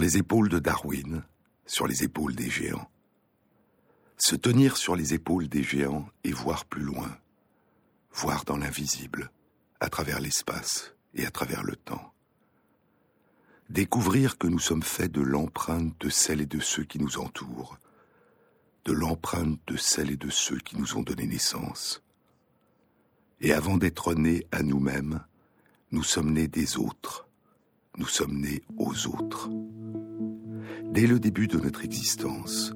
Les épaules de Darwin, sur les épaules des géants. Se tenir sur les épaules des géants et voir plus loin, voir dans l'invisible, à travers l'espace et à travers le temps. Découvrir que nous sommes faits de l'empreinte de celles et de ceux qui nous entourent, de l'empreinte de celles et de ceux qui nous ont donné naissance. Et avant d'être nés à nous-mêmes, nous sommes nés des autres, nous sommes nés aux autres. Dès le début de notre existence,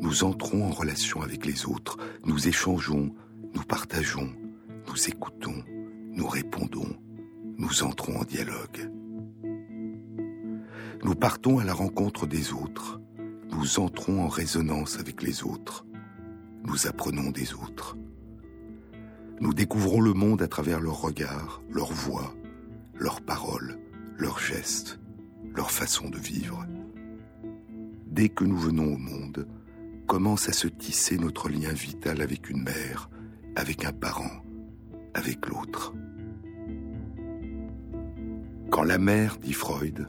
nous entrons en relation avec les autres, nous échangeons, nous partageons, nous écoutons, nous répondons, nous entrons en dialogue. Nous partons à la rencontre des autres, nous entrons en résonance avec les autres, nous apprenons des autres. Nous découvrons le monde à travers leurs regards, leurs voix, leurs paroles, leurs gestes, leur façon de vivre. Dès que nous venons au monde, commence à se tisser notre lien vital avec une mère, avec un parent, avec l'autre. Quand la mère, dit Freud,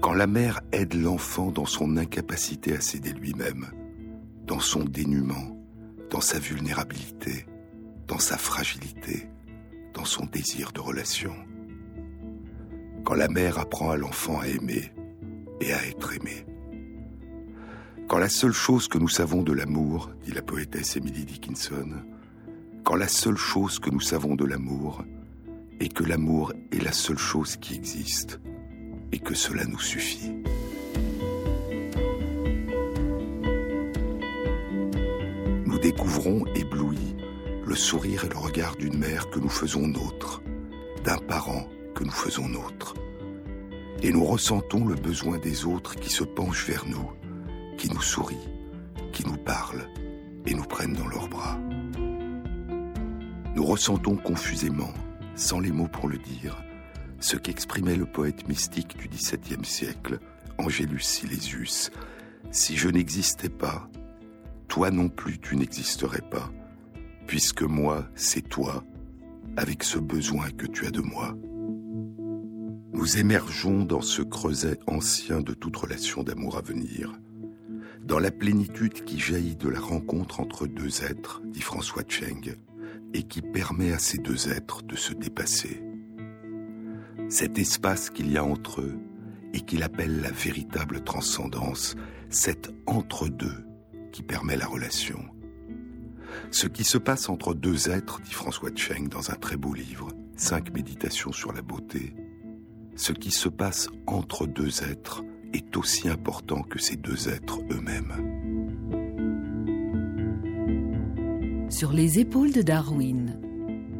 quand la mère aide l'enfant dans son incapacité à s'aider lui-même, dans son dénuement, dans sa vulnérabilité, dans sa fragilité, dans son désir de relation. Quand la mère apprend à l'enfant à aimer et à être aimé. Quand la seule chose que nous savons de l'amour, dit la poétesse Emily Dickinson, quand la seule chose que nous savons de l'amour est que l'amour est la seule chose qui existe et que cela nous suffit. Nous découvrons, éblouis, le sourire et le regard d'une mère que nous faisons nôtre, d'un parent nous faisons nôtre. Et nous ressentons le besoin des autres qui se penchent vers nous, qui nous sourient, qui nous parlent et nous prennent dans leurs bras. Nous ressentons confusément, sans les mots pour le dire, ce qu'exprimait le poète mystique du XVIIe siècle, Angélus Silesius. Si je n'existais pas, toi non plus tu n'existerais pas, puisque moi, c'est toi, avec ce besoin que tu as de moi. Nous émergeons dans ce creuset ancien de toute relation d'amour à venir, dans la plénitude qui jaillit de la rencontre entre deux êtres, dit François Cheng, et qui permet à ces deux êtres de se dépasser. Cet espace qu'il y a entre eux et qu'il appelle la véritable transcendance, cet entre-deux qui permet la relation. Ce qui se passe entre deux êtres, dit François Cheng dans un très beau livre, Cinq méditations sur la beauté, ce qui se passe entre deux êtres est aussi important que ces deux êtres eux-mêmes. Sur les épaules de Darwin,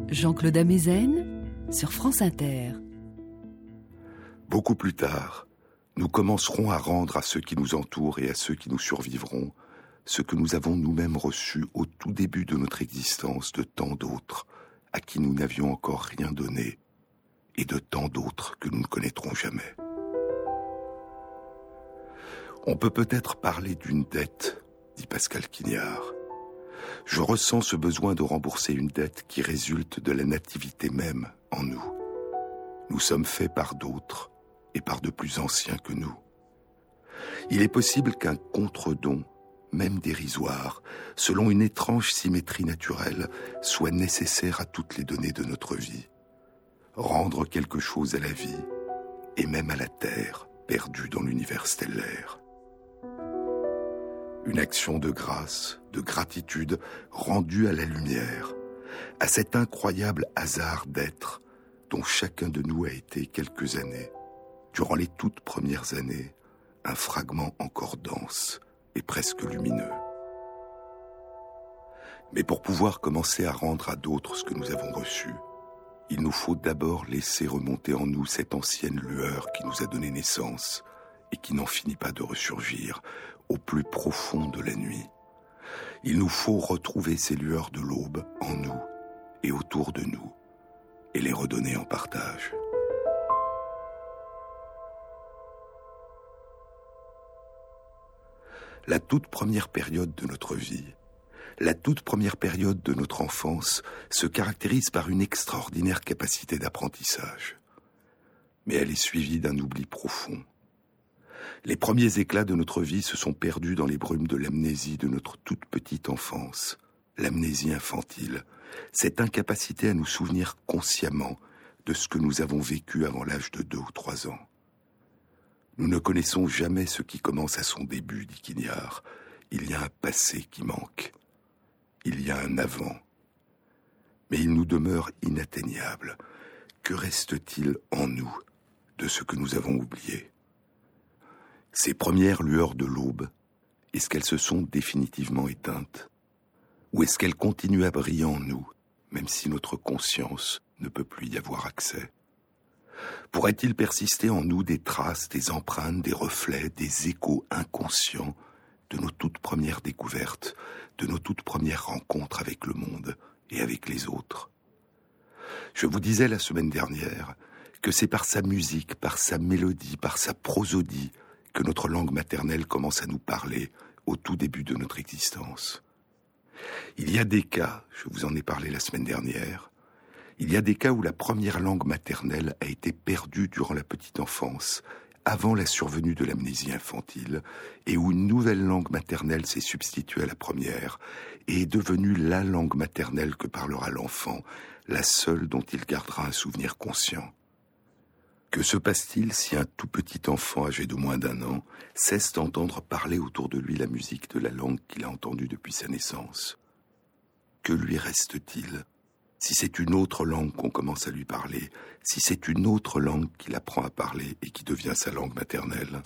Jean-Claude Amezen sur France Inter. Beaucoup plus tard, nous commencerons à rendre à ceux qui nous entourent et à ceux qui nous survivront ce que nous avons nous-mêmes reçu au tout début de notre existence de tant d'autres à qui nous n'avions encore rien donné et de tant d'autres que nous ne connaîtrons jamais. On peut peut-être parler d'une dette, dit Pascal Quignard je ressens ce besoin de rembourser une dette qui résulte de la nativité même en nous. Nous sommes faits par d'autres et par de plus anciens que nous. Il est possible qu'un contre-don, même dérisoire, selon une étrange symétrie naturelle, soit nécessaire à toutes les données de notre vie. Rendre quelque chose à la vie, et même à la Terre, perdue dans l'univers stellaire une action de grâce, de gratitude rendue à la lumière, à cet incroyable hasard d'être dont chacun de nous a été quelques années, durant les toutes premières années, un fragment encore dense et presque lumineux. Mais pour pouvoir commencer à rendre à d'autres ce que nous avons reçu, il nous faut d'abord laisser remonter en nous cette ancienne lueur qui nous a donné naissance et qui n'en finit pas de ressurgir, au plus profond de la nuit. Il nous faut retrouver ces lueurs de l'aube en nous et autour de nous et les redonner en partage. La toute première période de notre vie, la toute première période de notre enfance se caractérise par une extraordinaire capacité d'apprentissage. mais elle est suivie d'un oubli profond. Les premiers éclats de notre vie se sont perdus dans les brumes de l'amnésie de notre toute petite enfance, l'amnésie infantile, cette incapacité à nous souvenir consciemment de ce que nous avons vécu avant l'âge de deux ou trois ans. Nous ne connaissons jamais ce qui commence à son début, dit Quignard. Il y a un passé qui manque. Il y a un avant. Mais il nous demeure inatteignable. Que reste-t-il en nous de ce que nous avons oublié? Ces premières lueurs de l'aube, est-ce qu'elles se sont définitivement éteintes? Ou est-ce qu'elles continuent à briller en nous, même si notre conscience ne peut plus y avoir accès? Pourrait-il persister en nous des traces, des empreintes, des reflets, des échos inconscients de nos toutes premières découvertes, de nos toutes premières rencontres avec le monde et avec les autres Je vous disais la semaine dernière que c'est par sa musique, par sa mélodie, par sa prosodie que notre langue maternelle commence à nous parler au tout début de notre existence. Il y a des cas, je vous en ai parlé la semaine dernière, il y a des cas où la première langue maternelle a été perdue durant la petite enfance, avant la survenue de l'amnésie infantile, et où une nouvelle langue maternelle s'est substituée à la première, et est devenue la langue maternelle que parlera l'enfant, la seule dont il gardera un souvenir conscient. Que se passe-t-il si un tout petit enfant âgé de moins d'un an cesse d'entendre parler autour de lui la musique de la langue qu'il a entendue depuis sa naissance? Que lui reste-t-il? Si c'est une autre langue qu'on commence à lui parler, si c'est une autre langue qu'il apprend à parler et qui devient sa langue maternelle.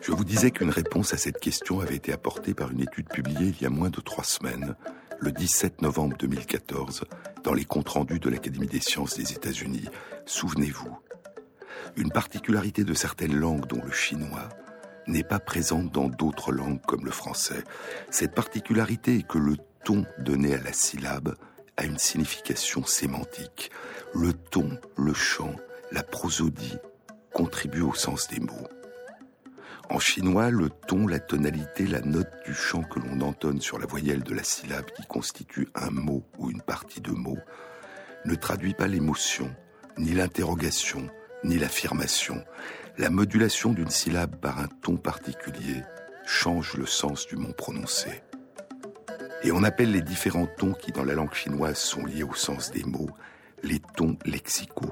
Je vous disais qu'une réponse à cette question avait été apportée par une étude publiée il y a moins de trois semaines, le 17 novembre 2014, dans les comptes rendus de l'Académie des sciences des États-Unis. Souvenez-vous, une particularité de certaines langues, dont le chinois, n'est pas présente dans d'autres langues comme le français. Cette particularité est que le ton donné à la syllabe a une signification sémantique. Le ton, le chant, la prosodie contribuent au sens des mots. En chinois, le ton, la tonalité, la note du chant que l'on entonne sur la voyelle de la syllabe qui constitue un mot ou une partie de mot ne traduit pas l'émotion, ni l'interrogation, ni l'affirmation, la modulation d'une syllabe par un ton particulier change le sens du mot prononcé. Et on appelle les différents tons qui dans la langue chinoise sont liés au sens des mots les tons lexicaux.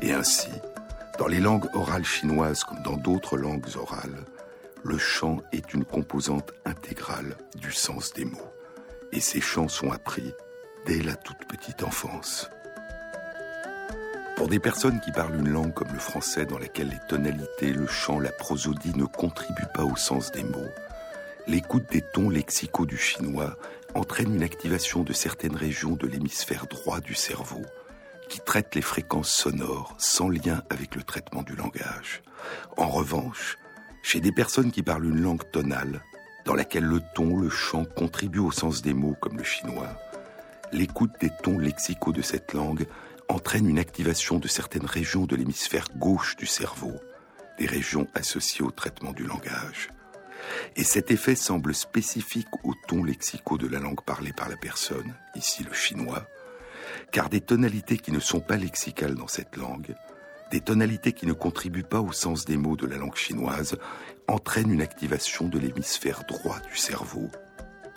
Et ainsi, dans les langues orales chinoises comme dans d'autres langues orales, le chant est une composante intégrale du sens des mots. Et ces chants sont appris dès la toute petite enfance. Pour des personnes qui parlent une langue comme le français dans laquelle les tonalités, le chant, la prosodie ne contribuent pas au sens des mots, l'écoute des tons lexicaux du chinois entraîne une activation de certaines régions de l'hémisphère droit du cerveau qui traitent les fréquences sonores sans lien avec le traitement du langage. En revanche, chez des personnes qui parlent une langue tonale, dans laquelle le ton, le chant contribuent au sens des mots comme le chinois, l'écoute des tons lexicaux de cette langue entraîne une activation de certaines régions de l'hémisphère gauche du cerveau, des régions associées au traitement du langage. Et cet effet semble spécifique aux tons lexicaux de la langue parlée par la personne, ici le chinois, car des tonalités qui ne sont pas lexicales dans cette langue, des tonalités qui ne contribuent pas au sens des mots de la langue chinoise, entraînent une activation de l'hémisphère droit du cerveau,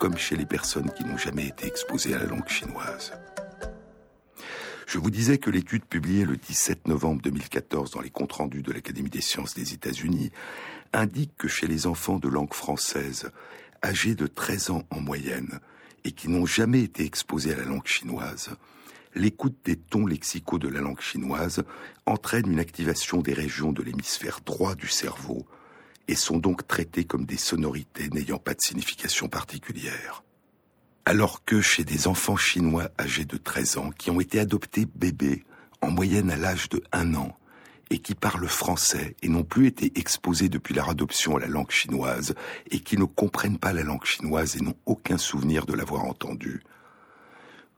comme chez les personnes qui n'ont jamais été exposées à la langue chinoise. Je vous disais que l'étude publiée le 17 novembre 2014 dans les comptes rendus de l'Académie des sciences des États-Unis indique que chez les enfants de langue française, âgés de 13 ans en moyenne, et qui n'ont jamais été exposés à la langue chinoise, l'écoute des tons lexicaux de la langue chinoise entraîne une activation des régions de l'hémisphère droit du cerveau, et sont donc traités comme des sonorités n'ayant pas de signification particulière. Alors que chez des enfants chinois âgés de 13 ans qui ont été adoptés bébés, en moyenne à l'âge de 1 an, et qui parlent français et n'ont plus été exposés depuis leur adoption à la langue chinoise, et qui ne comprennent pas la langue chinoise et n'ont aucun souvenir de l'avoir entendue,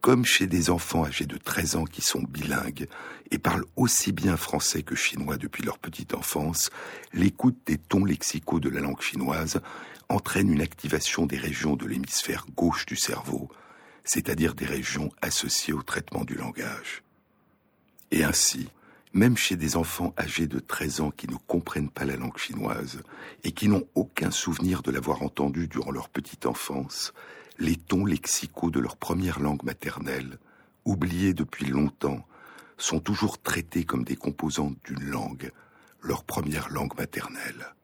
comme chez des enfants âgés de 13 ans qui sont bilingues et parlent aussi bien français que chinois depuis leur petite enfance, l'écoute des tons lexicaux de la langue chinoise entraîne une activation des régions de l'hémisphère gauche du cerveau, c'est-à-dire des régions associées au traitement du langage. Et ainsi, même chez des enfants âgés de 13 ans qui ne comprennent pas la langue chinoise et qui n'ont aucun souvenir de l'avoir entendue durant leur petite enfance, les tons lexicaux de leur première langue maternelle, oubliés depuis longtemps, sont toujours traités comme des composantes d'une langue, leur première langue maternelle.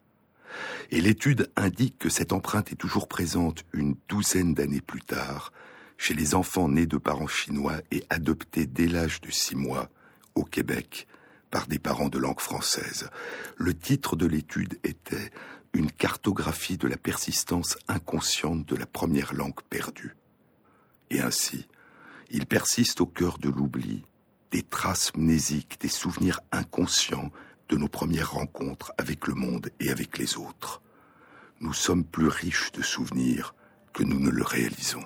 Et l'étude indique que cette empreinte est toujours présente une douzaine d'années plus tard chez les enfants nés de parents chinois et adoptés dès l'âge de six mois au Québec par des parents de langue française. Le titre de l'étude était une cartographie de la persistance inconsciente de la première langue perdue. Et ainsi, il persiste au cœur de l'oubli des traces mnésiques, des souvenirs inconscients de nos premières rencontres avec le monde et avec les autres. Nous sommes plus riches de souvenirs que nous ne le réalisons.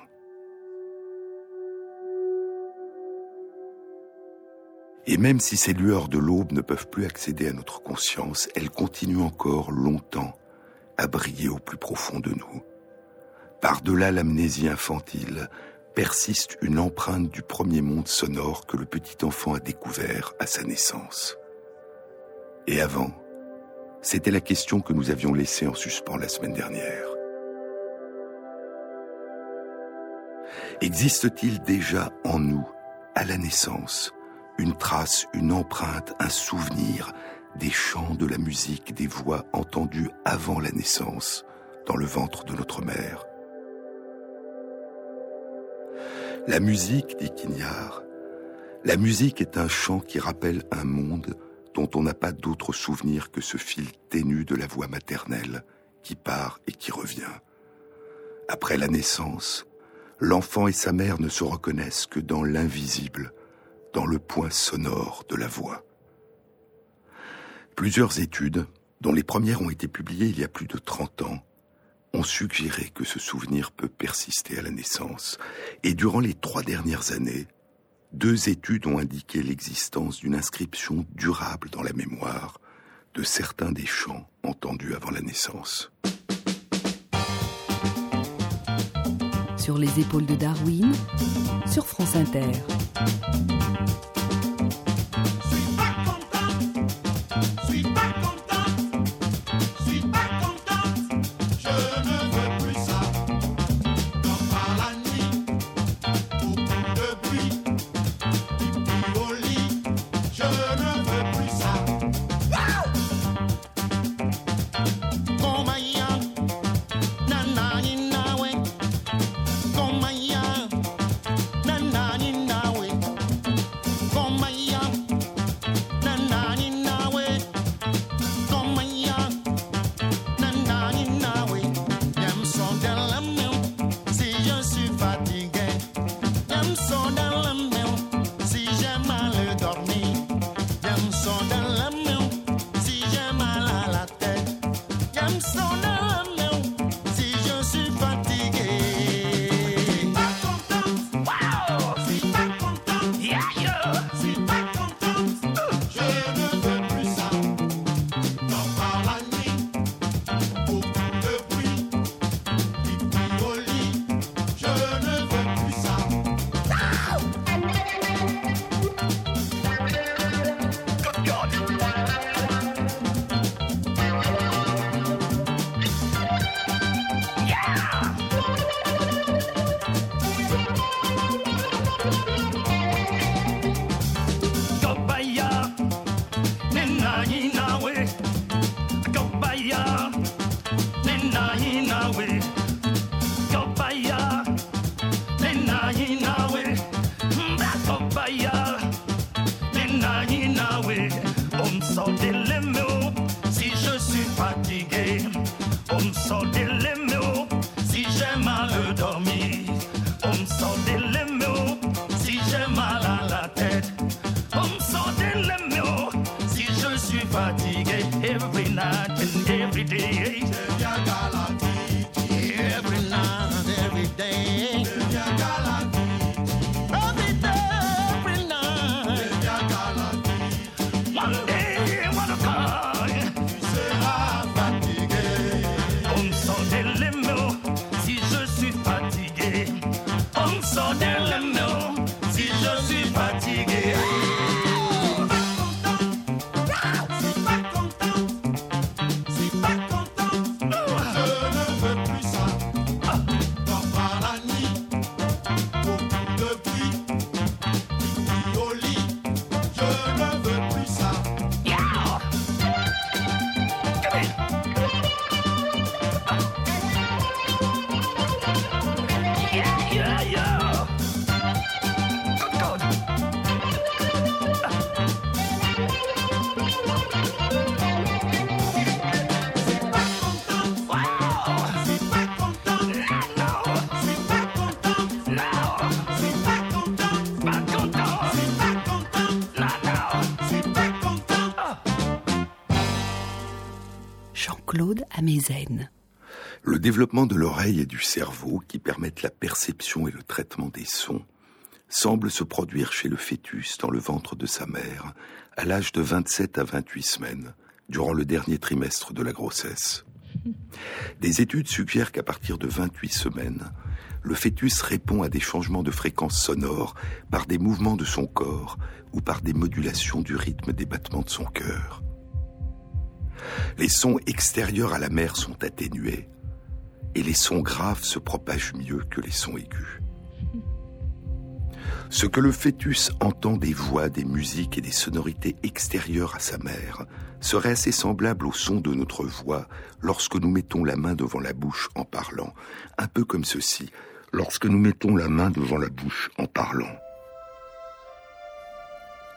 Et même si ces lueurs de l'aube ne peuvent plus accéder à notre conscience, elles continuent encore longtemps à briller au plus profond de nous. Par-delà l'amnésie infantile, persiste une empreinte du premier monde sonore que le petit enfant a découvert à sa naissance. Et avant, c'était la question que nous avions laissée en suspens la semaine dernière. Existe-t-il déjà en nous, à la naissance, une trace, une empreinte, un souvenir des chants, de la musique, des voix entendues avant la naissance, dans le ventre de notre mère. La musique, dit Quignard, la musique est un chant qui rappelle un monde dont on n'a pas d'autre souvenir que ce fil ténu de la voix maternelle qui part et qui revient. Après la naissance, l'enfant et sa mère ne se reconnaissent que dans l'invisible, dans le point sonore de la voix. Plusieurs études, dont les premières ont été publiées il y a plus de 30 ans, ont suggéré que ce souvenir peut persister à la naissance. Et durant les trois dernières années, deux études ont indiqué l'existence d'une inscription durable dans la mémoire de certains des chants entendus avant la naissance. Sur les épaules de Darwin, sur France Inter. Le développement de l'oreille et du cerveau, qui permettent la perception et le traitement des sons, semble se produire chez le fœtus dans le ventre de sa mère à l'âge de 27 à 28 semaines, durant le dernier trimestre de la grossesse. Des études suggèrent qu'à partir de 28 semaines, le fœtus répond à des changements de fréquence sonore par des mouvements de son corps ou par des modulations du rythme des battements de son cœur. Les sons extérieurs à la mère sont atténués et les sons graves se propagent mieux que les sons aigus. Ce que le fœtus entend des voix, des musiques et des sonorités extérieures à sa mère serait assez semblable au son de notre voix lorsque nous mettons la main devant la bouche en parlant, un peu comme ceci, lorsque nous mettons la main devant la bouche en parlant.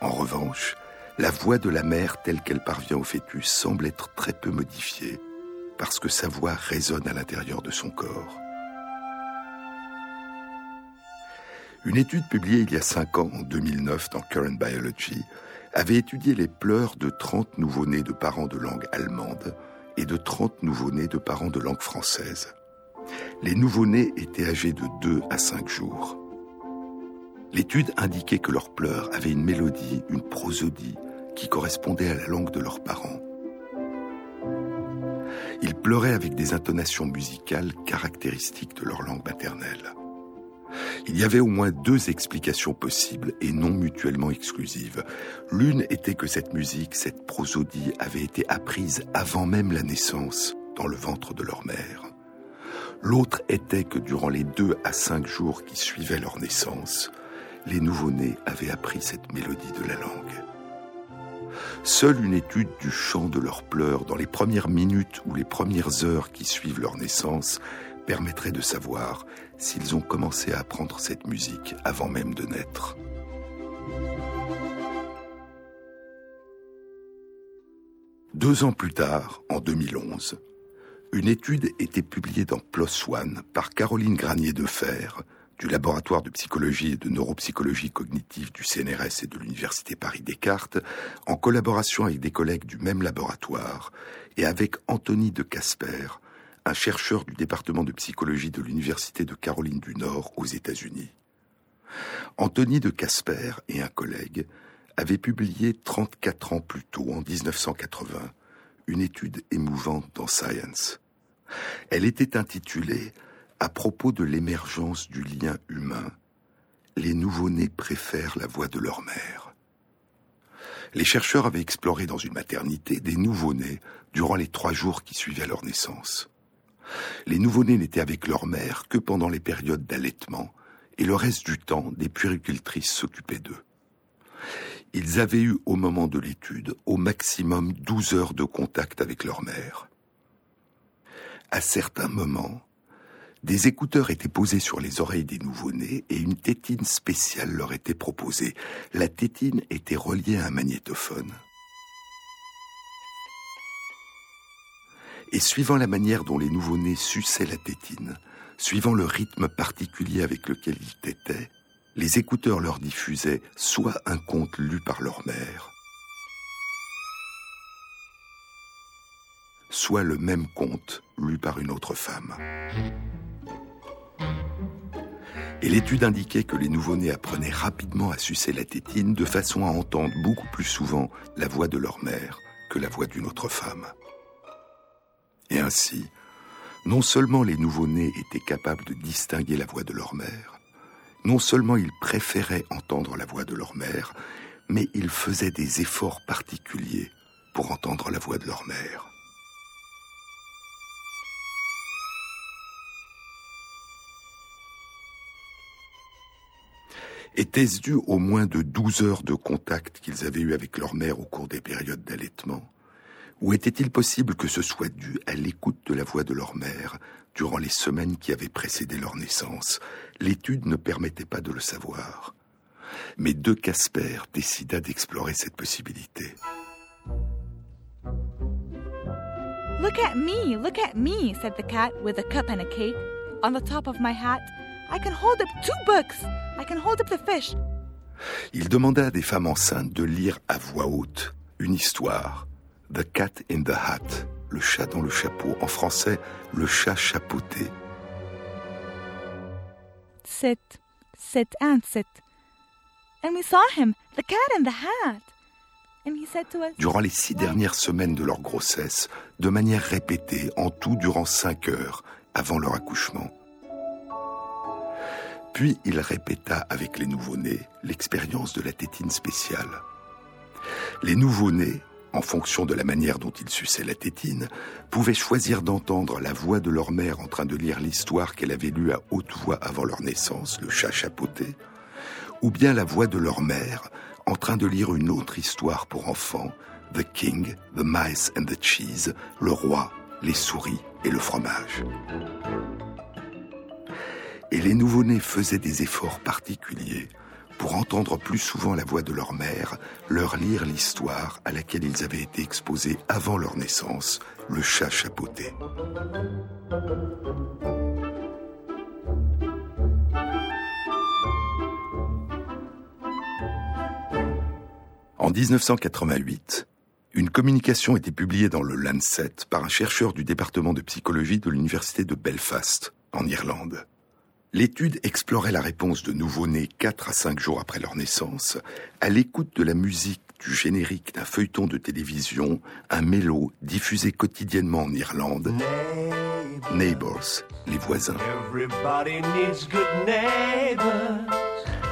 En revanche, la voix de la mère telle qu'elle parvient au fœtus semble être très peu modifiée, parce que sa voix résonne à l'intérieur de son corps. Une étude publiée il y a cinq ans, en 2009, dans Current Biology, avait étudié les pleurs de 30 nouveau-nés de parents de langue allemande et de 30 nouveau-nés de parents de langue française. Les nouveau-nés étaient âgés de 2 à 5 jours. L'étude indiquait que leurs pleurs avaient une mélodie, une prosodie, qui correspondait à la langue de leurs parents. Ils pleuraient avec des intonations musicales caractéristiques de leur langue maternelle. Il y avait au moins deux explications possibles et non mutuellement exclusives. L'une était que cette musique, cette prosodie avait été apprise avant même la naissance dans le ventre de leur mère. L'autre était que durant les deux à cinq jours qui suivaient leur naissance, les nouveau-nés avaient appris cette mélodie de la langue. Seule une étude du chant de leurs pleurs dans les premières minutes ou les premières heures qui suivent leur naissance permettrait de savoir s'ils ont commencé à apprendre cette musique avant même de naître. Deux ans plus tard, en 2011, une étude était publiée dans PLOS ONE par Caroline Granier de Fer, du laboratoire de psychologie et de neuropsychologie cognitive du CNRS et de l'Université Paris-Descartes, en collaboration avec des collègues du même laboratoire et avec Anthony de Casper, un chercheur du département de psychologie de l'Université de Caroline du Nord aux États-Unis. Anthony de Casper et un collègue avaient publié 34 ans plus tôt, en 1980, une étude émouvante dans Science. Elle était intitulée à propos de l'émergence du lien humain, les nouveau-nés préfèrent la voix de leur mère. Les chercheurs avaient exploré dans une maternité des nouveau-nés durant les trois jours qui suivaient leur naissance. Les nouveau-nés n'étaient avec leur mère que pendant les périodes d'allaitement, et le reste du temps, des puéricultrices s'occupaient d'eux. Ils avaient eu au moment de l'étude au maximum douze heures de contact avec leur mère. À certains moments, des écouteurs étaient posés sur les oreilles des nouveau-nés et une tétine spéciale leur était proposée. La tétine était reliée à un magnétophone. Et suivant la manière dont les nouveau-nés suçaient la tétine, suivant le rythme particulier avec lequel ils tétaient, les écouteurs leur diffusaient soit un conte lu par leur mère, soit le même conte lu par une autre femme. Et l'étude indiquait que les nouveau-nés apprenaient rapidement à sucer la tétine de façon à entendre beaucoup plus souvent la voix de leur mère que la voix d'une autre femme. Et ainsi, non seulement les nouveau-nés étaient capables de distinguer la voix de leur mère, non seulement ils préféraient entendre la voix de leur mère, mais ils faisaient des efforts particuliers pour entendre la voix de leur mère. Était-ce dû aux moins de 12 heures de contact qu'ils avaient eu avec leur mère au cours des périodes d'allaitement? Ou était-il possible que ce soit dû à l'écoute de la voix de leur mère durant les semaines qui avaient précédé leur naissance? L'étude ne permettait pas de le savoir. Mais De Casper décida d'explorer cette possibilité. Look at me, look at me, said the cat with a cup and a cake. On the top of my hat, I can hold up two books. I can hold up the fish. Il demanda à des femmes enceintes de lire à voix haute une histoire. The Cat in the Hat, le chat dans le chapeau. En français, le chat chapeauté. Sit, sit and sit. And we saw him, the cat in the hat. And he said to us, Durant les six dernières semaines de leur grossesse, de manière répétée, en tout durant cinq heures, avant leur accouchement. Puis il répéta avec les nouveau-nés l'expérience de la tétine spéciale. Les nouveau-nés, en fonction de la manière dont ils suçaient la tétine, pouvaient choisir d'entendre la voix de leur mère en train de lire l'histoire qu'elle avait lue à haute voix avant leur naissance, le chat chapeauté, ou bien la voix de leur mère en train de lire une autre histoire pour enfants, The King, The Mice and the Cheese, le roi, les souris et le fromage. Et les nouveau-nés faisaient des efforts particuliers pour entendre plus souvent la voix de leur mère, leur lire l'histoire à laquelle ils avaient été exposés avant leur naissance, le chat chapeauté. En 1988, une communication était publiée dans le Lancet par un chercheur du département de psychologie de l'université de Belfast, en Irlande. L'étude explorait la réponse de nouveau-nés 4 à 5 jours après leur naissance à l'écoute de la musique du générique d'un feuilleton de télévision, un mélo diffusé quotidiennement en Irlande, Neighbors, les voisins.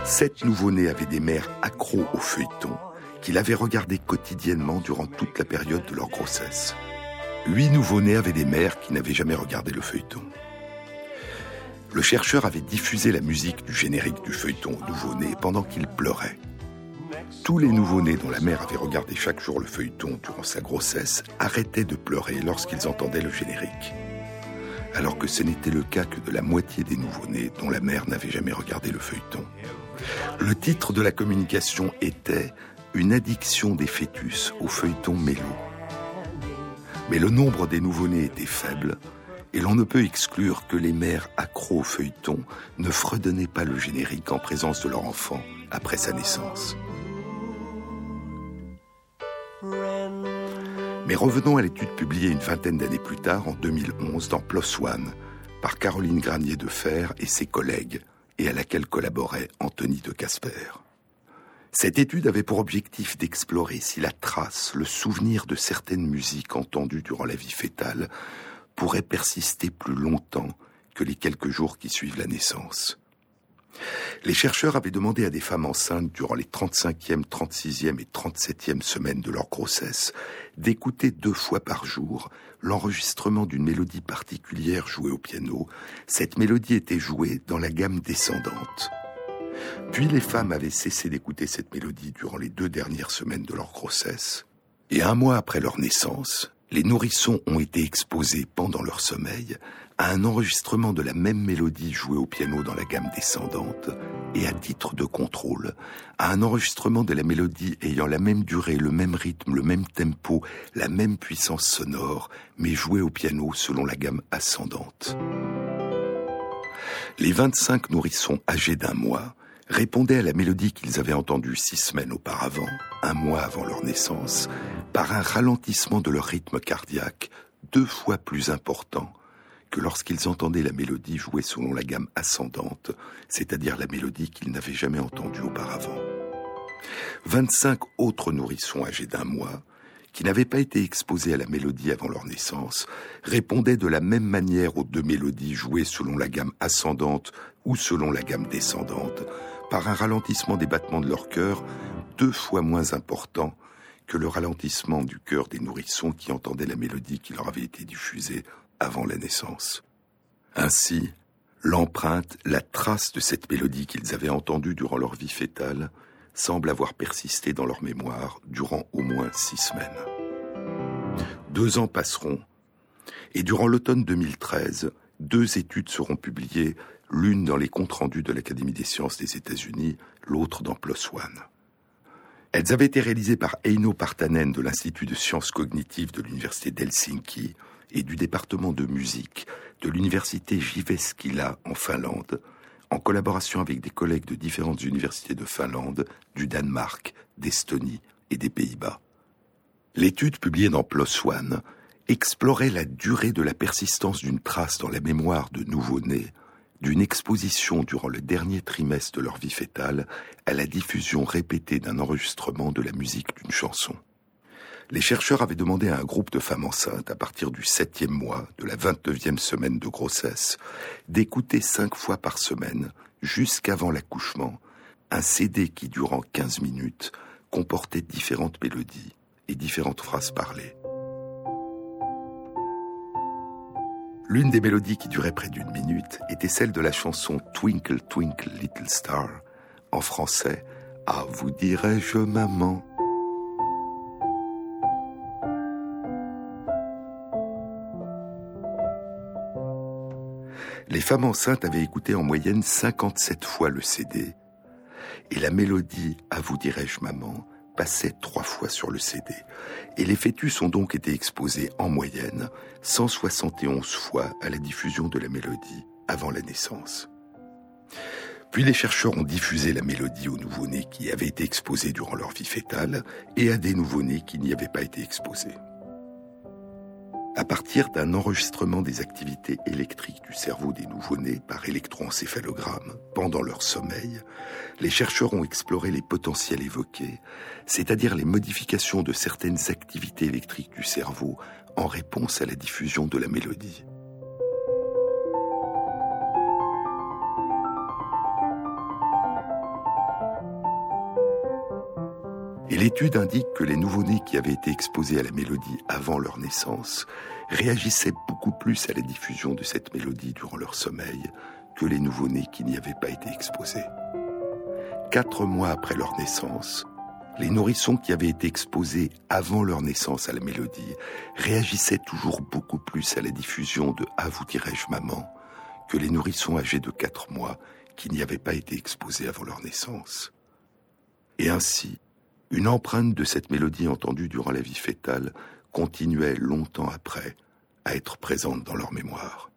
Sept nouveau-nés avaient des mères accros au feuilleton qu'il avait regardé quotidiennement durant toute la période de leur grossesse. Huit nouveau-nés avaient des mères qui n'avaient jamais regardé le feuilleton. Le chercheur avait diffusé la musique du générique du feuilleton aux nouveau-nés pendant qu'ils pleuraient. Tous les nouveau-nés dont la mère avait regardé chaque jour le feuilleton durant sa grossesse arrêtaient de pleurer lorsqu'ils entendaient le générique. Alors que ce n'était le cas que de la moitié des nouveau-nés dont la mère n'avait jamais regardé le feuilleton. Le titre de la communication était une addiction des fœtus au feuilleton mélo. Mais le nombre des nouveau-nés était faible, et l'on ne peut exclure que les mères accros au feuilleton ne fredonnaient pas le générique en présence de leur enfant après sa naissance. Mais revenons à l'étude publiée une vingtaine d'années plus tard, en 2011, dans PLOS ONE, par Caroline Granier de Fer et ses collègues, et à laquelle collaborait Anthony de Casper. Cette étude avait pour objectif d'explorer si la trace, le souvenir de certaines musiques entendues durant la vie fétale pourrait persister plus longtemps que les quelques jours qui suivent la naissance. Les chercheurs avaient demandé à des femmes enceintes durant les 35e, 36e et 37e semaines de leur grossesse d'écouter deux fois par jour l'enregistrement d'une mélodie particulière jouée au piano. Cette mélodie était jouée dans la gamme descendante. Puis les femmes avaient cessé d'écouter cette mélodie durant les deux dernières semaines de leur grossesse. Et un mois après leur naissance, les nourrissons ont été exposés pendant leur sommeil à un enregistrement de la même mélodie jouée au piano dans la gamme descendante et à titre de contrôle, à un enregistrement de la mélodie ayant la même durée, le même rythme, le même tempo, la même puissance sonore, mais jouée au piano selon la gamme ascendante. Les 25 nourrissons âgés d'un mois répondaient à la mélodie qu'ils avaient entendue six semaines auparavant, un mois avant leur naissance, par un ralentissement de leur rythme cardiaque deux fois plus important que lorsqu'ils entendaient la mélodie jouer selon la gamme ascendante, c'est-à-dire la mélodie qu'ils n'avaient jamais entendue auparavant. 25 autres nourrissons âgés d'un mois, qui n'avaient pas été exposés à la mélodie avant leur naissance, répondaient de la même manière aux deux mélodies jouées selon la gamme ascendante ou selon la gamme descendante, par un ralentissement des battements de leur cœur deux fois moins important que le ralentissement du cœur des nourrissons qui entendaient la mélodie qui leur avait été diffusée avant la naissance. Ainsi, l'empreinte, la trace de cette mélodie qu'ils avaient entendue durant leur vie fétale semble avoir persisté dans leur mémoire durant au moins six semaines. Deux ans passeront, et durant l'automne 2013, deux études seront publiées, l'une dans les comptes rendus de l'Académie des sciences des États-Unis, l'autre dans PLOS ONE. Elles avaient été réalisées par Eino Partanen de l'Institut de sciences cognitives de l'Université d'Helsinki et du département de musique de l'Université Jyväskylä en Finlande, en collaboration avec des collègues de différentes universités de Finlande, du Danemark, d'Estonie et des Pays-Bas. L'étude publiée dans PLOS ONE explorait la durée de la persistance d'une trace dans la mémoire de nouveau-nés, d'une exposition durant le dernier trimestre de leur vie fétale à la diffusion répétée d'un enregistrement de la musique d'une chanson. Les chercheurs avaient demandé à un groupe de femmes enceintes, à partir du septième mois de la vingt-neuvième semaine de grossesse, d'écouter cinq fois par semaine, jusqu'avant l'accouchement, un CD qui, durant quinze minutes, comportait différentes mélodies et différentes phrases parlées. L'une des mélodies qui durait près d'une minute était celle de la chanson Twinkle Twinkle Little Star, en français, Ah, vous dirais-je, maman Les femmes enceintes avaient écouté en moyenne 57 fois le CD, et la mélodie À vous dirais-je maman passait trois fois sur le CD, et les fœtus ont donc été exposés en moyenne 171 fois à la diffusion de la mélodie avant la naissance. Puis les chercheurs ont diffusé la mélodie aux nouveau-nés qui avaient été exposés durant leur vie fétale et à des nouveau-nés qui n'y avaient pas été exposés. À partir d'un enregistrement des activités électriques du cerveau des nouveau-nés par électroencéphalogramme pendant leur sommeil, les chercheurs ont exploré les potentiels évoqués, c'est-à-dire les modifications de certaines activités électriques du cerveau en réponse à la diffusion de la mélodie. Et l'étude indique que les nouveau-nés qui avaient été exposés à la mélodie avant leur naissance réagissaient beaucoup plus à la diffusion de cette mélodie durant leur sommeil que les nouveau-nés qui n'y avaient pas été exposés. Quatre mois après leur naissance, les nourrissons qui avaient été exposés avant leur naissance à la mélodie réagissaient toujours beaucoup plus à la diffusion de Ah vous dirais-je maman que les nourrissons âgés de quatre mois qui n'y avaient pas été exposés avant leur naissance. Et ainsi, une empreinte de cette mélodie entendue durant la vie fétale continuait longtemps après à être présente dans leur mémoire.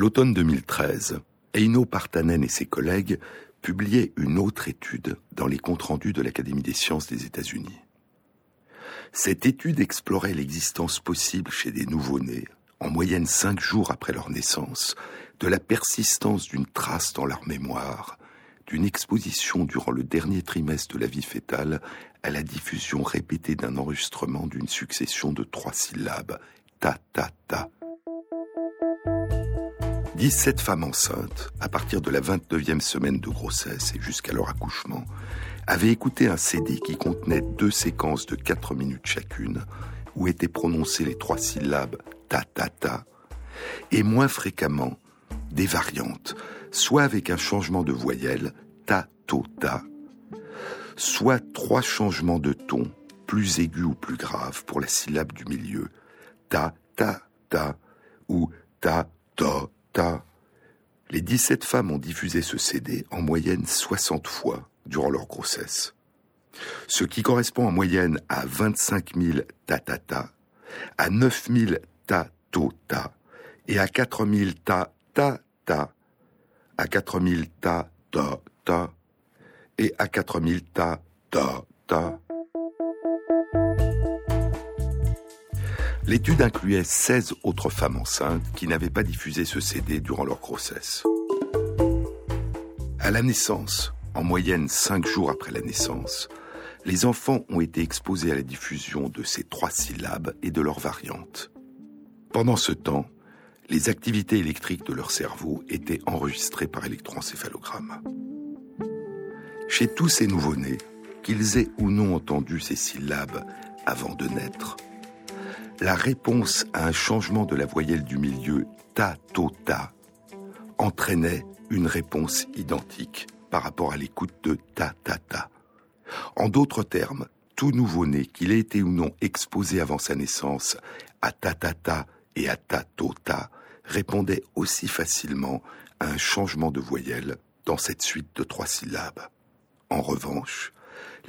L'automne 2013, Eino Partanen et ses collègues publiaient une autre étude dans les comptes rendus de l'Académie des sciences des États-Unis. Cette étude explorait l'existence possible chez des nouveau-nés, en moyenne cinq jours après leur naissance, de la persistance d'une trace dans leur mémoire, d'une exposition durant le dernier trimestre de la vie fétale à la diffusion répétée d'un enregistrement d'une succession de trois syllabes, ta ta ta, 17 femmes enceintes, à partir de la 29e semaine de grossesse et jusqu'à leur accouchement, avaient écouté un CD qui contenait deux séquences de 4 minutes chacune, où étaient prononcées les trois syllabes ta ta ta, et moins fréquemment des variantes, soit avec un changement de voyelle ta to ta, soit trois changements de ton, plus aigus ou plus graves pour la syllabe du milieu, ta ta ta ou ta ta Les 17 femmes ont diffusé ce CD en moyenne 60 fois durant leur grossesse. Ce qui correspond en moyenne à 25 000 ta-ta-ta, à 9 000 ta-to-ta et à 4 000 ta-ta-ta, à 4 000 ta-ta-ta et à 4 000 ta-ta-ta. L'étude incluait 16 autres femmes enceintes qui n'avaient pas diffusé ce CD durant leur grossesse. À la naissance, en moyenne 5 jours après la naissance, les enfants ont été exposés à la diffusion de ces trois syllabes et de leurs variantes. Pendant ce temps, les activités électriques de leur cerveau étaient enregistrées par électroencéphalogramme. Chez tous ces nouveau-nés, qu'ils aient ou non entendu ces syllabes avant de naître, la réponse à un changement de la voyelle du milieu ta to ta entraînait une réponse identique par rapport à l'écoute de ta ta ta. En d'autres termes, tout nouveau-né, qu'il ait été ou non exposé avant sa naissance à ta ta ta et à ta to ta, répondait aussi facilement à un changement de voyelle dans cette suite de trois syllabes. En revanche,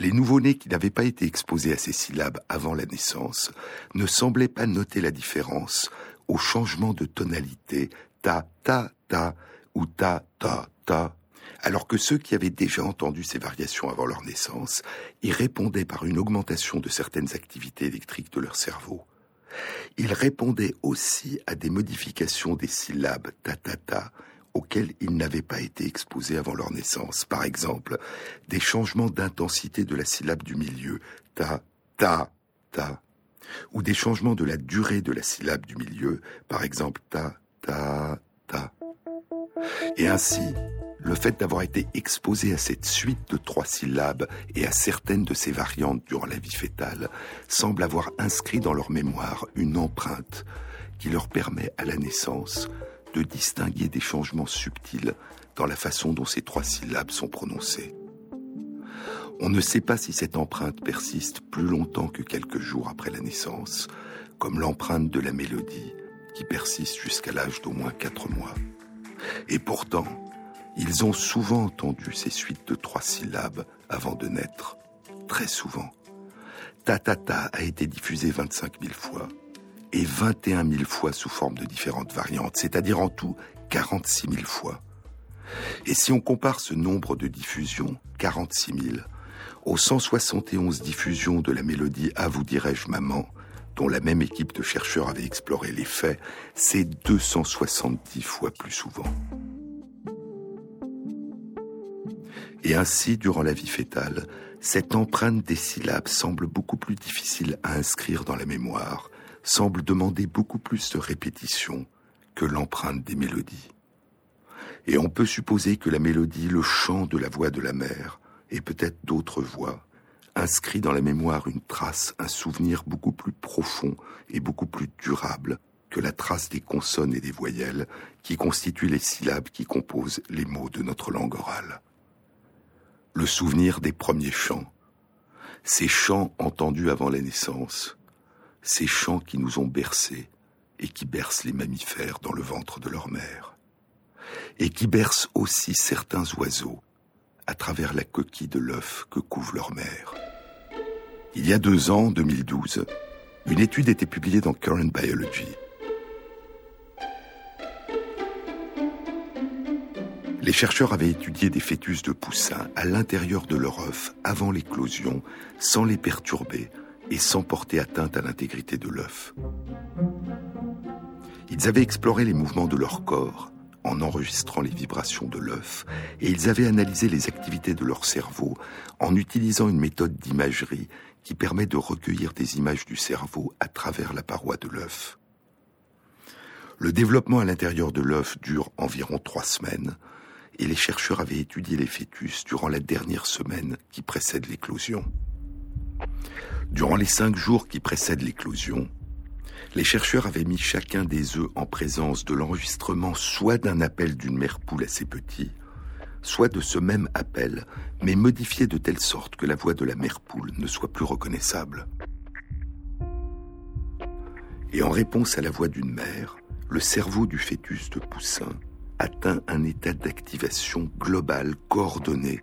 les nouveau-nés qui n'avaient pas été exposés à ces syllabes avant la naissance ne semblaient pas noter la différence au changement de tonalité ta ta ta ou ta ta ta, alors que ceux qui avaient déjà entendu ces variations avant leur naissance y répondaient par une augmentation de certaines activités électriques de leur cerveau, Il répondait aussi à des modifications des syllabes ta-ta-ta auxquelles ils n'avaient pas été exposés avant leur naissance. Par exemple, des changements d'intensité de la syllabe du milieu, ta, ta, ta, ou des changements de la durée de la syllabe du milieu, par exemple ta, ta, ta. Et ainsi, le fait d'avoir été exposé à cette suite de trois syllabes et à certaines de ces variantes durant la vie fétale semble avoir inscrit dans leur mémoire une empreinte qui leur permet à la naissance de distinguer des changements subtils dans la façon dont ces trois syllabes sont prononcées. On ne sait pas si cette empreinte persiste plus longtemps que quelques jours après la naissance, comme l'empreinte de la mélodie qui persiste jusqu'à l'âge d'au moins quatre mois. Et pourtant, ils ont souvent entendu ces suites de trois syllabes avant de naître. Très souvent. Ta ta ta a été diffusé 25 000 fois et 21 000 fois sous forme de différentes variantes, c'est-à-dire en tout 46 000 fois. Et si on compare ce nombre de diffusions, 46 000, aux 171 diffusions de la mélodie À vous dirais-je maman, dont la même équipe de chercheurs avait exploré les faits, c'est 270 fois plus souvent. Et ainsi, durant la vie fétale, cette empreinte des syllabes semble beaucoup plus difficile à inscrire dans la mémoire, semble demander beaucoup plus de répétition que l'empreinte des mélodies. Et on peut supposer que la mélodie, le chant de la voix de la mère, et peut-être d'autres voix, inscrit dans la mémoire une trace, un souvenir beaucoup plus profond et beaucoup plus durable que la trace des consonnes et des voyelles qui constituent les syllabes qui composent les mots de notre langue orale le souvenir des premiers chants, ces chants entendus avant la naissance, ces chants qui nous ont bercés et qui bercent les mammifères dans le ventre de leur mère, et qui bercent aussi certains oiseaux à travers la coquille de l'œuf que couvre leur mère. Il y a deux ans, 2012, une étude était publiée dans Current Biology Les chercheurs avaient étudié des fœtus de poussins à l'intérieur de leur œuf avant l'éclosion, sans les perturber et sans porter atteinte à l'intégrité de l'œuf. Ils avaient exploré les mouvements de leur corps en enregistrant les vibrations de l'œuf et ils avaient analysé les activités de leur cerveau en utilisant une méthode d'imagerie qui permet de recueillir des images du cerveau à travers la paroi de l'œuf. Le développement à l'intérieur de l'œuf dure environ trois semaines, et les chercheurs avaient étudié les fœtus durant la dernière semaine qui précède l'éclosion. Durant les cinq jours qui précèdent l'éclosion, les chercheurs avaient mis chacun des œufs en présence de l'enregistrement soit d'un appel d'une mère poule à ses petits, soit de ce même appel, mais modifié de telle sorte que la voix de la mère poule ne soit plus reconnaissable. Et en réponse à la voix d'une mère, le cerveau du fœtus de poussin atteint un état d'activation globale, coordonnée,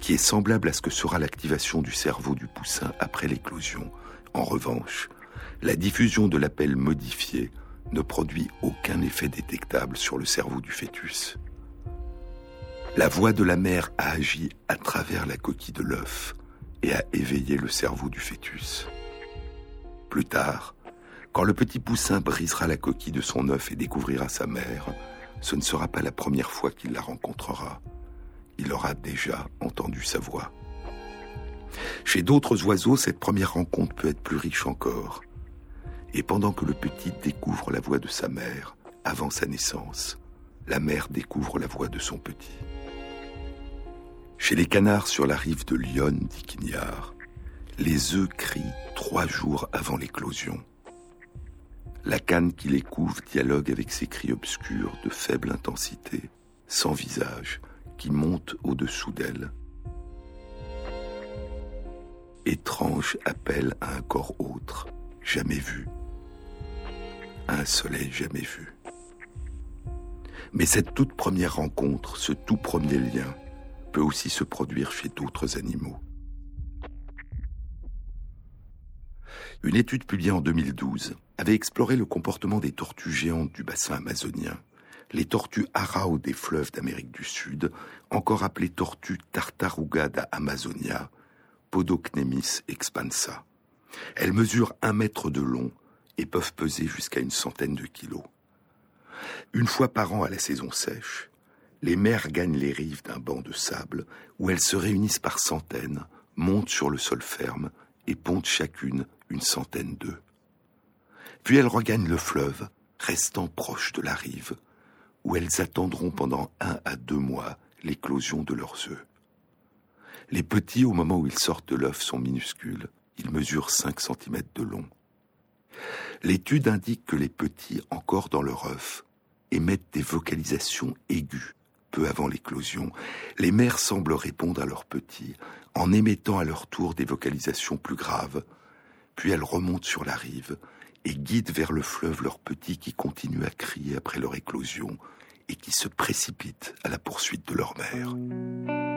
qui est semblable à ce que sera l'activation du cerveau du poussin après l'éclosion. En revanche, la diffusion de l'appel modifié ne produit aucun effet détectable sur le cerveau du fœtus. La voix de la mère a agi à travers la coquille de l'œuf et a éveillé le cerveau du fœtus. Plus tard, quand le petit poussin brisera la coquille de son œuf et découvrira sa mère, ce ne sera pas la première fois qu'il la rencontrera. Il aura déjà entendu sa voix. Chez d'autres oiseaux, cette première rencontre peut être plus riche encore. Et pendant que le petit découvre la voix de sa mère, avant sa naissance, la mère découvre la voix de son petit. Chez les canards sur la rive de Lyon, dit Quignard, les œufs crient trois jours avant l'éclosion. La canne qui les couve dialogue avec ces cris obscurs de faible intensité, sans visage, qui montent au-dessous d'elle. Étrange appel à un corps autre, jamais vu, un soleil jamais vu. Mais cette toute première rencontre, ce tout premier lien, peut aussi se produire chez d'autres animaux. Une étude publiée en 2012 avait exploré le comportement des tortues géantes du bassin amazonien, les tortues arao des fleuves d'Amérique du Sud, encore appelées tortues tartaruga da Amazonia, Podocnemis expansa. Elles mesurent un mètre de long et peuvent peser jusqu'à une centaine de kilos. Une fois par an à la saison sèche, les mères gagnent les rives d'un banc de sable où elles se réunissent par centaines, montent sur le sol ferme et pondent chacune une centaine d'œufs. Puis elles regagnent le fleuve, restant proches de la rive, où elles attendront pendant un à deux mois l'éclosion de leurs œufs. Les petits, au moment où ils sortent de l'œuf, sont minuscules. Ils mesurent 5 cm de long. L'étude indique que les petits, encore dans leur œuf, émettent des vocalisations aiguës peu avant l'éclosion. Les mères semblent répondre à leurs petits en émettant à leur tour des vocalisations plus graves. Puis elles remontent sur la rive et guident vers le fleuve leurs petits qui continuent à crier après leur éclosion et qui se précipitent à la poursuite de leur mère.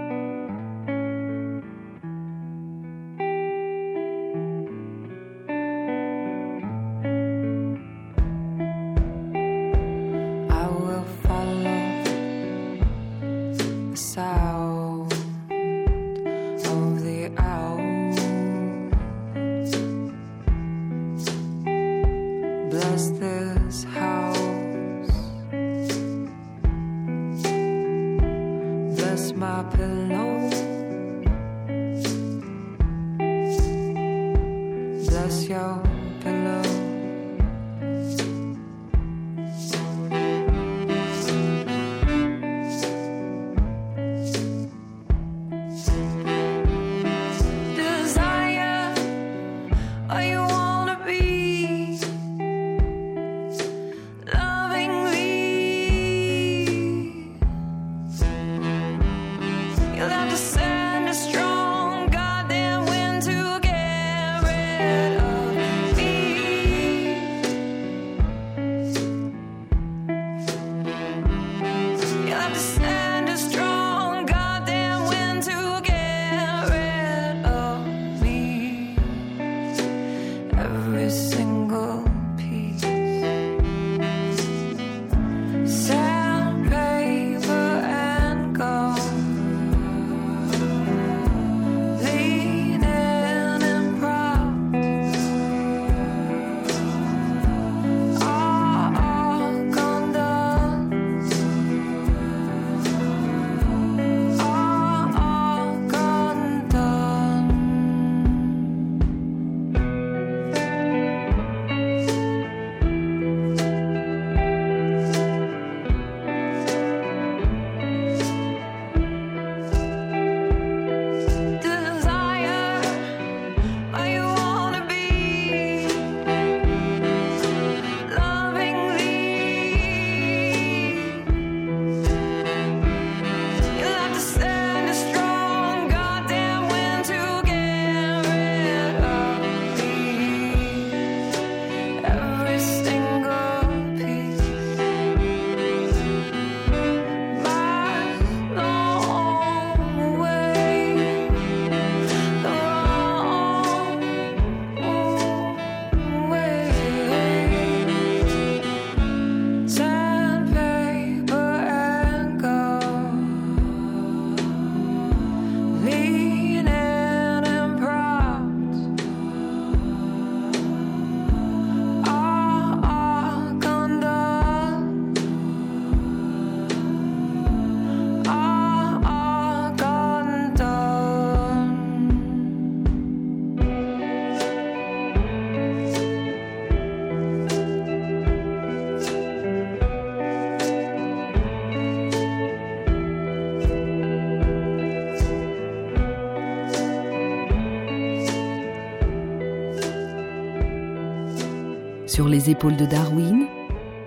Sur les épaules de Darwin,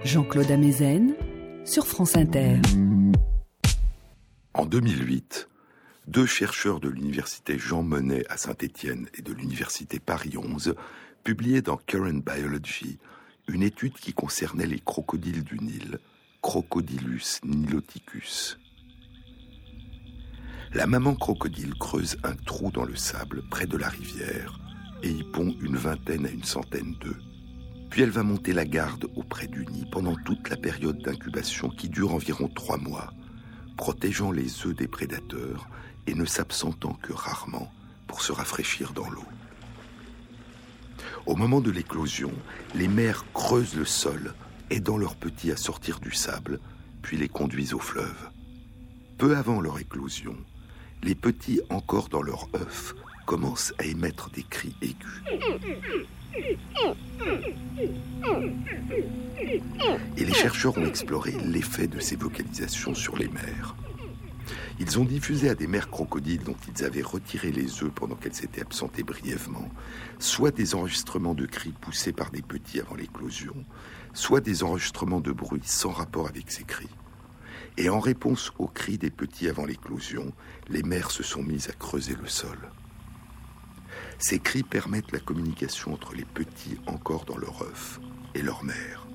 Jean-Claude Amezen, sur France Inter. En 2008, deux chercheurs de l'université Jean Monnet à Saint-Étienne et de l'université Paris 11 publiaient dans Current Biology une étude qui concernait les crocodiles du Nil, Crocodilus niloticus. La maman crocodile creuse un trou dans le sable près de la rivière et y pond une vingtaine à une centaine d'œufs. Puis elle va monter la garde auprès du nid pendant toute la période d'incubation qui dure environ trois mois, protégeant les œufs des prédateurs et ne s'absentant que rarement pour se rafraîchir dans l'eau. Au moment de l'éclosion, les mères creusent le sol, aidant leurs petits à sortir du sable, puis les conduisent au fleuve. Peu avant leur éclosion, les petits encore dans leur œuf commencent à émettre des cris aigus. Et les chercheurs ont exploré l'effet de ces vocalisations sur les mères. Ils ont diffusé à des mères crocodiles dont ils avaient retiré les œufs pendant qu'elles s'étaient absentées brièvement, soit des enregistrements de cris poussés par des petits avant l'éclosion, soit des enregistrements de bruit sans rapport avec ces cris. Et en réponse aux cris des petits avant l'éclosion, les mères se sont mises à creuser le sol. Ces cris permettent la communication entre les petits encore dans leur œuf et leur mère.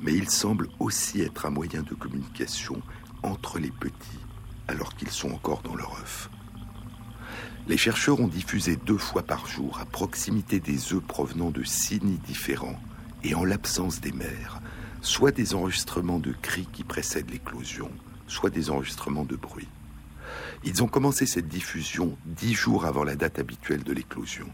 Mais ils semblent aussi être un moyen de communication entre les petits alors qu'ils sont encore dans leur œuf. Les chercheurs ont diffusé deux fois par jour, à proximité des œufs provenant de six nids différents et en l'absence des mères, soit des enregistrements de cris qui précèdent l'éclosion, soit des enregistrements de bruit. Ils ont commencé cette diffusion dix jours avant la date habituelle de l'éclosion.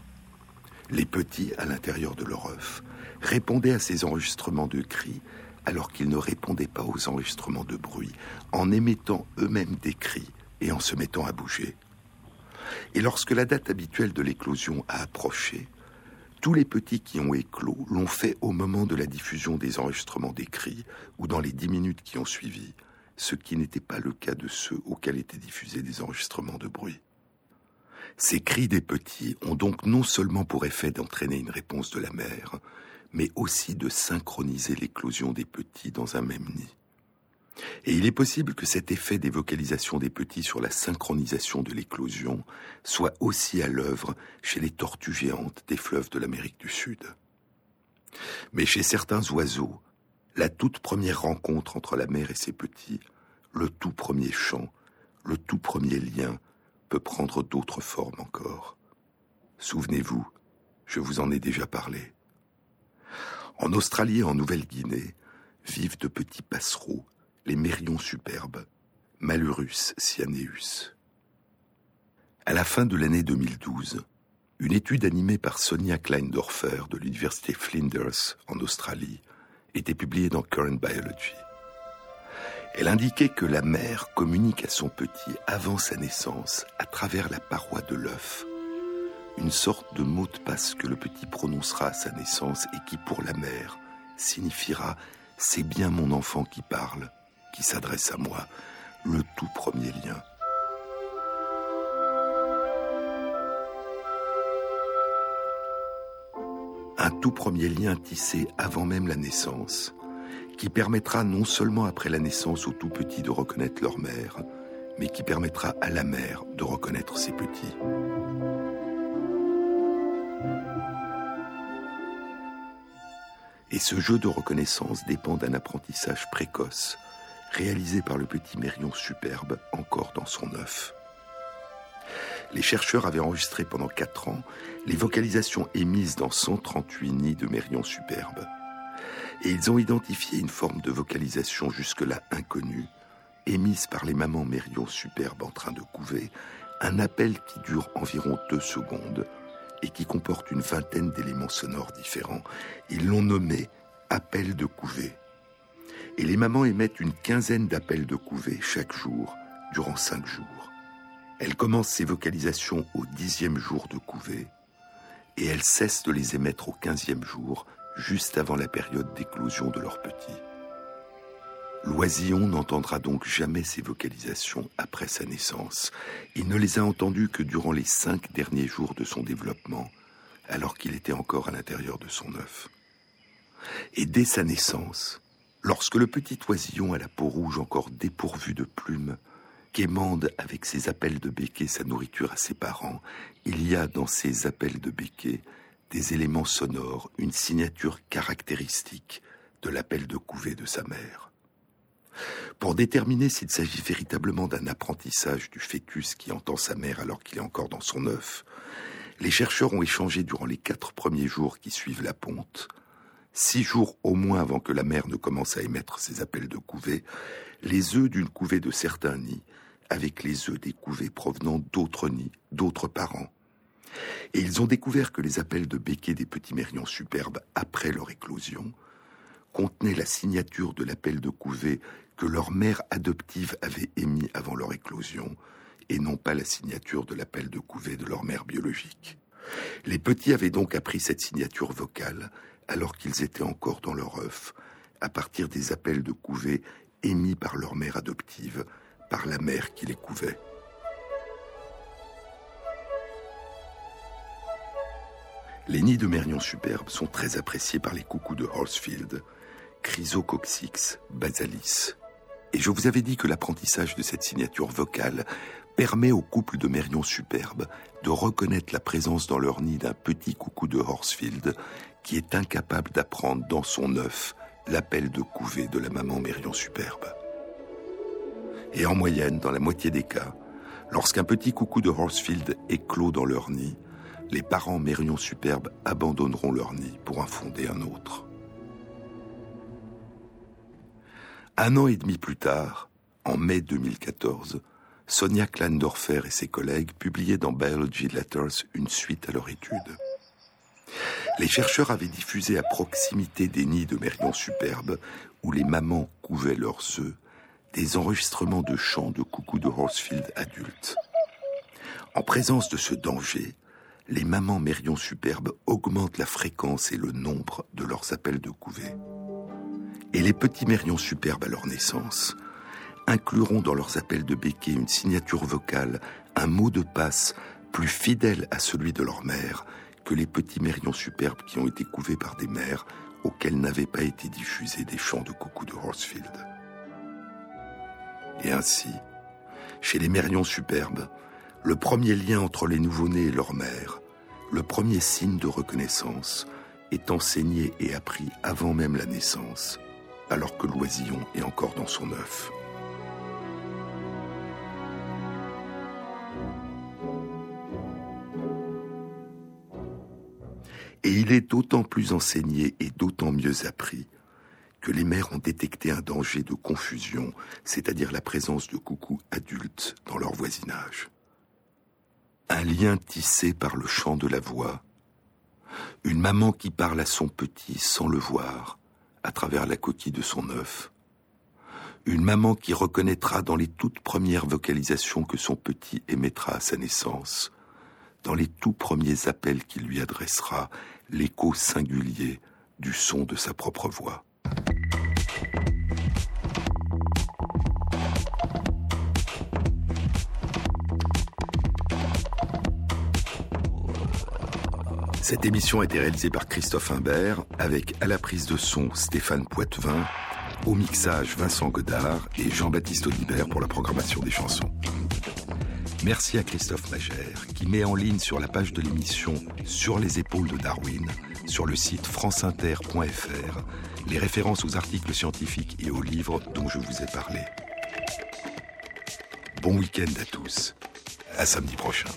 Les petits, à l'intérieur de leur œuf, répondaient à ces enregistrements de cris alors qu'ils ne répondaient pas aux enregistrements de bruit, en émettant eux-mêmes des cris et en se mettant à bouger. Et lorsque la date habituelle de l'éclosion a approché, tous les petits qui ont éclos l'ont fait au moment de la diffusion des enregistrements des cris ou dans les dix minutes qui ont suivi, ce qui n'était pas le cas de ceux auxquels étaient diffusés des enregistrements de bruit. Ces cris des petits ont donc non seulement pour effet d'entraîner une réponse de la mère, mais aussi de synchroniser l'éclosion des petits dans un même nid. Et il est possible que cet effet des vocalisations des petits sur la synchronisation de l'éclosion soit aussi à l'œuvre chez les tortues géantes des fleuves de l'Amérique du Sud. Mais chez certains oiseaux, la toute première rencontre entre la mère et ses petits, le tout premier chant, le tout premier lien, peut prendre d'autres formes encore. Souvenez-vous, je vous en ai déjà parlé. En Australie et en Nouvelle-Guinée vivent de petits passereaux, les mérions superbes, Malurus cyaneus. À la fin de l'année 2012, une étude animée par Sonia Kleindorfer de l'université Flinders en Australie était publiée dans Current Biology. Elle indiquait que la mère communique à son petit avant sa naissance à travers la paroi de l'œuf une sorte de mot de passe que le petit prononcera à sa naissance et qui, pour la mère, signifiera C'est bien mon enfant qui parle, qui s'adresse à moi, le tout premier lien. Un tout premier lien tissé avant même la naissance, qui permettra non seulement après la naissance aux tout petits de reconnaître leur mère, mais qui permettra à la mère de reconnaître ses petits. Et ce jeu de reconnaissance dépend d'un apprentissage précoce, réalisé par le petit Mérion superbe encore dans son œuf. Les chercheurs avaient enregistré pendant 4 ans les vocalisations émises dans 138 nids de Mérion superbe. Et ils ont identifié une forme de vocalisation jusque-là inconnue, émise par les mamans Mérion superbes en train de couver, un appel qui dure environ 2 secondes et qui comporte une vingtaine d'éléments sonores différents. Ils l'ont nommé appel de couvée. Et les mamans émettent une quinzaine d'appels de couvée chaque jour, durant cinq jours. Elles commencent ces vocalisations au dixième jour de couvée, et elles cessent de les émettre au quinzième jour, juste avant la période d'éclosion de leurs petits. L'oisillon n'entendra donc jamais ces vocalisations après sa naissance. Il ne les a entendues que durant les cinq derniers jours de son développement, alors qu'il était encore à l'intérieur de son œuf. Et dès sa naissance, lorsque le petit oisillon à la peau rouge encore dépourvue de plumes quémande avec ses appels de béquet sa nourriture à ses parents, il y a dans ces appels de béquet des éléments sonores, une signature caractéristique de l'appel de couvée de sa mère. Pour déterminer s'il s'agit véritablement d'un apprentissage du fœtus qui entend sa mère alors qu'il est encore dans son œuf, les chercheurs ont échangé durant les quatre premiers jours qui suivent la ponte, six jours au moins avant que la mère ne commence à émettre ses appels de couvée, les œufs d'une couvée de certains nids avec les œufs des couvées provenant d'autres nids, d'autres parents. Et ils ont découvert que les appels de béquets des petits mérions superbes après leur éclosion contenaient la signature de l'appel de couvée que leur mère adoptive avait émis avant leur éclosion, et non pas la signature de l'appel de couvée de leur mère biologique. Les petits avaient donc appris cette signature vocale alors qu'ils étaient encore dans leur œuf, à partir des appels de couvée émis par leur mère adoptive, par la mère qui les couvait. Les nids de mérions superbes sont très appréciés par les coucous de Horsfield, Chrysococcix basalis. Et je vous avais dit que l'apprentissage de cette signature vocale permet aux couples de mérions superbes de reconnaître la présence dans leur nid d'un petit coucou de Horsfield qui est incapable d'apprendre dans son œuf l'appel de couvée de la maman mérion superbe. Et en moyenne, dans la moitié des cas, lorsqu'un petit coucou de Horsfield éclot dans leur nid, les parents mérions superbes abandonneront leur nid pour en fonder un autre. Un an et demi plus tard, en mai 2014, Sonia Klandorfer et ses collègues publiaient dans Biology Letters une suite à leur étude. Les chercheurs avaient diffusé à proximité des nids de mérions superbes, où les mamans couvaient leurs œufs, des enregistrements de chants de coucou de Horsfield adultes. En présence de ce danger, les mamans mérions superbes augmentent la fréquence et le nombre de leurs appels de couvée. Et les petits mérions superbes à leur naissance incluront dans leurs appels de béquet une signature vocale, un mot de passe plus fidèle à celui de leur mère que les petits mérions superbes qui ont été couvés par des mères auxquelles n'avaient pas été diffusés des chants de coucou de Horsfield. Et ainsi, chez les mérions superbes, le premier lien entre les nouveau-nés et leur mère, le premier signe de reconnaissance, est enseigné et appris avant même la naissance, alors que l'oisillon est encore dans son œuf. Et il est d'autant plus enseigné et d'autant mieux appris que les mères ont détecté un danger de confusion, c'est-à-dire la présence de coucous adultes dans leur voisinage. Un lien tissé par le chant de la voix, une maman qui parle à son petit sans le voir, à travers la coquille de son œuf, une maman qui reconnaîtra dans les toutes premières vocalisations que son petit émettra à sa naissance, dans les tout premiers appels qu'il lui adressera, l'écho singulier du son de sa propre voix. Cette émission a été réalisée par Christophe Imbert, avec à la prise de son Stéphane Poitvin, au mixage Vincent Godard et Jean-Baptiste Audibert pour la programmation des chansons. Merci à Christophe Magère, qui met en ligne sur la page de l'émission Sur les épaules de Darwin, sur le site franceinter.fr, les références aux articles scientifiques et aux livres dont je vous ai parlé. Bon week-end à tous. À samedi prochain.